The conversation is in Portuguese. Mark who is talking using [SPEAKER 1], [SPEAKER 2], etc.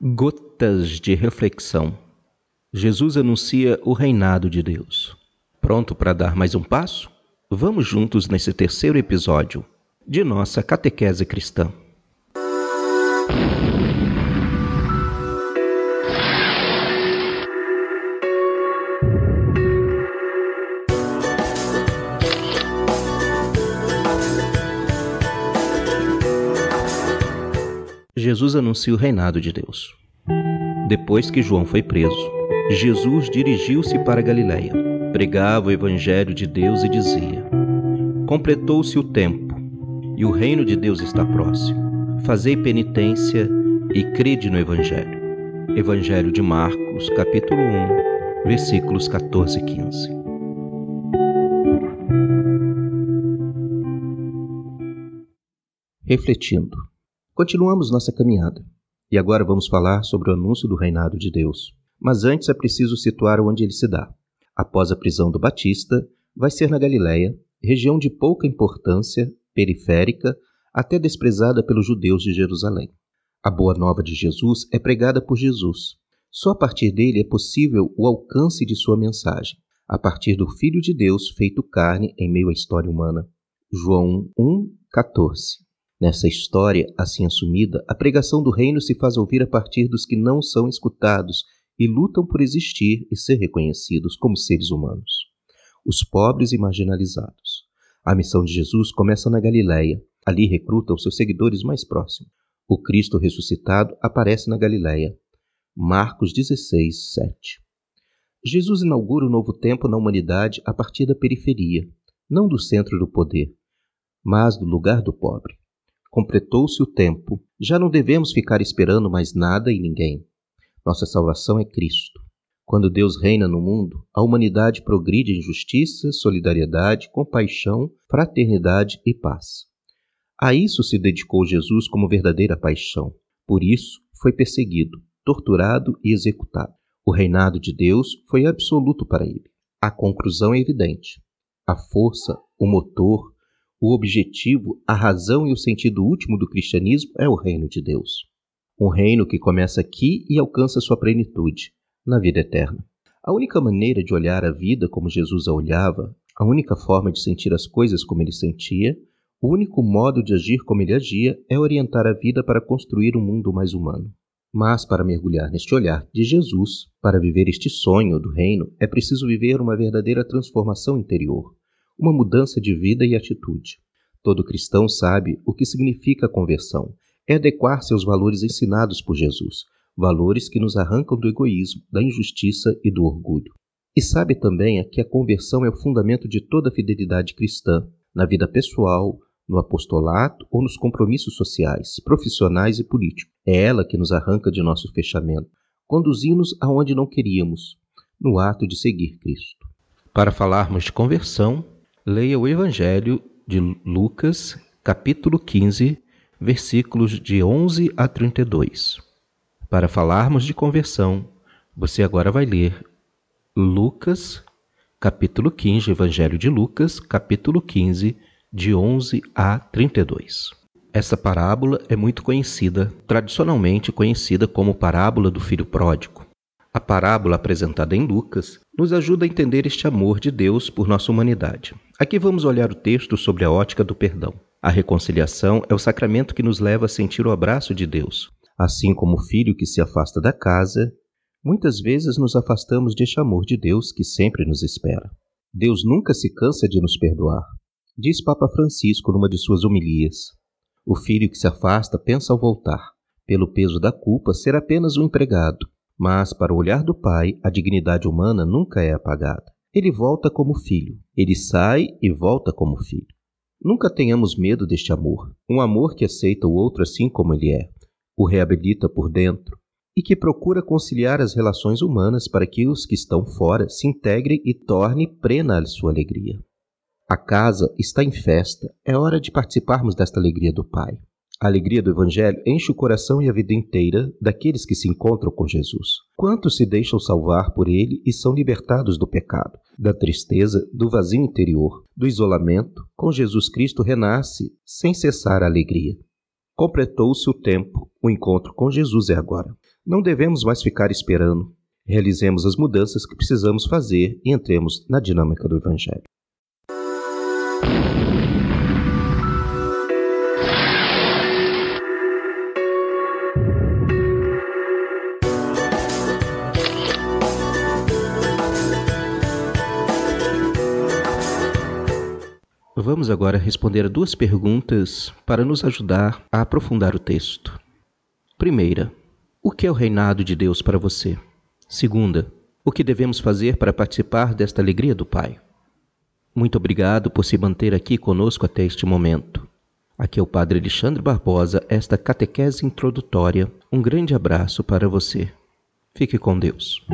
[SPEAKER 1] Gotas de reflexão. Jesus anuncia o reinado de Deus. Pronto para dar mais um passo? Vamos juntos nesse terceiro episódio de nossa catequese cristã. Jesus anuncia o reinado de Deus. Depois que João foi preso, Jesus dirigiu-se para Galiléia, pregava o evangelho de Deus e dizia: Completou-se o tempo, e o reino de Deus está próximo. Fazei penitência e crede no evangelho. Evangelho de Marcos, capítulo 1, versículos 14 e 15. Refletindo. Continuamos nossa caminhada e agora vamos falar sobre o anúncio do reinado de Deus. Mas antes é preciso situar onde ele se dá. Após a prisão do Batista, vai ser na Galiléia, região de pouca importância, periférica, até desprezada pelos judeus de Jerusalém. A boa nova de Jesus é pregada por Jesus. Só a partir dele é possível o alcance de sua mensagem, a partir do Filho de Deus feito carne em meio à história humana. João 1, 14. Nessa história, assim assumida, a pregação do reino se faz ouvir a partir dos que não são escutados e lutam por existir e ser reconhecidos como seres humanos. Os pobres e marginalizados. A missão de Jesus começa na Galiléia. Ali recruta os seus seguidores mais próximos. O Cristo ressuscitado aparece na Galiléia. Marcos 16, 7. Jesus inaugura o um novo tempo na humanidade a partir da periferia, não do centro do poder, mas do lugar do pobre. Completou-se o tempo, já não devemos ficar esperando mais nada e ninguém. Nossa salvação é Cristo. Quando Deus reina no mundo, a humanidade progride em justiça, solidariedade, compaixão, fraternidade e paz. A isso se dedicou Jesus como verdadeira paixão. Por isso, foi perseguido, torturado e executado. O reinado de Deus foi absoluto para ele. A conclusão é evidente. A força, o motor, o objetivo, a razão e o sentido último do cristianismo é o reino de Deus. Um reino que começa aqui e alcança sua plenitude, na vida eterna. A única maneira de olhar a vida como Jesus a olhava, a única forma de sentir as coisas como ele sentia, o único modo de agir como ele agia é orientar a vida para construir um mundo mais humano. Mas para mergulhar neste olhar de Jesus, para viver este sonho do reino, é preciso viver uma verdadeira transformação interior, uma mudança de vida e atitude. Todo cristão sabe o que significa a conversão. É adequar-se aos valores ensinados por Jesus, valores que nos arrancam do egoísmo, da injustiça e do orgulho. E sabe também que a conversão é o fundamento de toda a fidelidade cristã, na vida pessoal, no apostolato ou nos compromissos sociais, profissionais e políticos. É ela que nos arranca de nosso fechamento, conduzindo-nos aonde não queríamos, no ato de seguir Cristo. Para falarmos de conversão, Leia o Evangelho de Lucas, capítulo 15, versículos de 11 a 32. Para falarmos de conversão, você agora vai ler Lucas, capítulo 15, Evangelho de Lucas, capítulo 15, de 11 a 32. Essa parábola é muito conhecida, tradicionalmente conhecida como parábola do filho pródigo. A parábola apresentada em Lucas nos ajuda a entender este amor de Deus por nossa humanidade. Aqui vamos olhar o texto sobre a ótica do perdão. A reconciliação é o sacramento que nos leva a sentir o abraço de Deus. Assim como o filho que se afasta da casa, muitas vezes nos afastamos deste amor de Deus que sempre nos espera. Deus nunca se cansa de nos perdoar. Diz Papa Francisco numa de suas homilias. O filho que se afasta pensa ao voltar, pelo peso da culpa, ser apenas um empregado mas, para o olhar do pai, a dignidade humana nunca é apagada. Ele volta como filho, ele sai e volta como filho. Nunca tenhamos medo deste amor, um amor que aceita o outro assim como ele é, o reabilita por dentro e que procura conciliar as relações humanas para que os que estão fora se integrem e torne plena a sua alegria. A casa está em festa, é hora de participarmos desta alegria do Pai. A alegria do Evangelho enche o coração e a vida inteira daqueles que se encontram com Jesus. Quantos se deixam salvar por ele e são libertados do pecado, da tristeza, do vazio interior, do isolamento? Com Jesus Cristo renasce sem cessar a alegria. Completou-se o tempo, o encontro com Jesus é agora. Não devemos mais ficar esperando. Realizemos as mudanças que precisamos fazer e entremos na dinâmica do Evangelho. Vamos agora responder a duas perguntas para nos ajudar a aprofundar o texto. Primeira, o que é o reinado de Deus para você? Segunda, o que devemos fazer para participar desta alegria do Pai? Muito obrigado por se manter aqui conosco até este momento. Aqui é o Padre Alexandre Barbosa, esta catequese introdutória. Um grande abraço para você. Fique com Deus.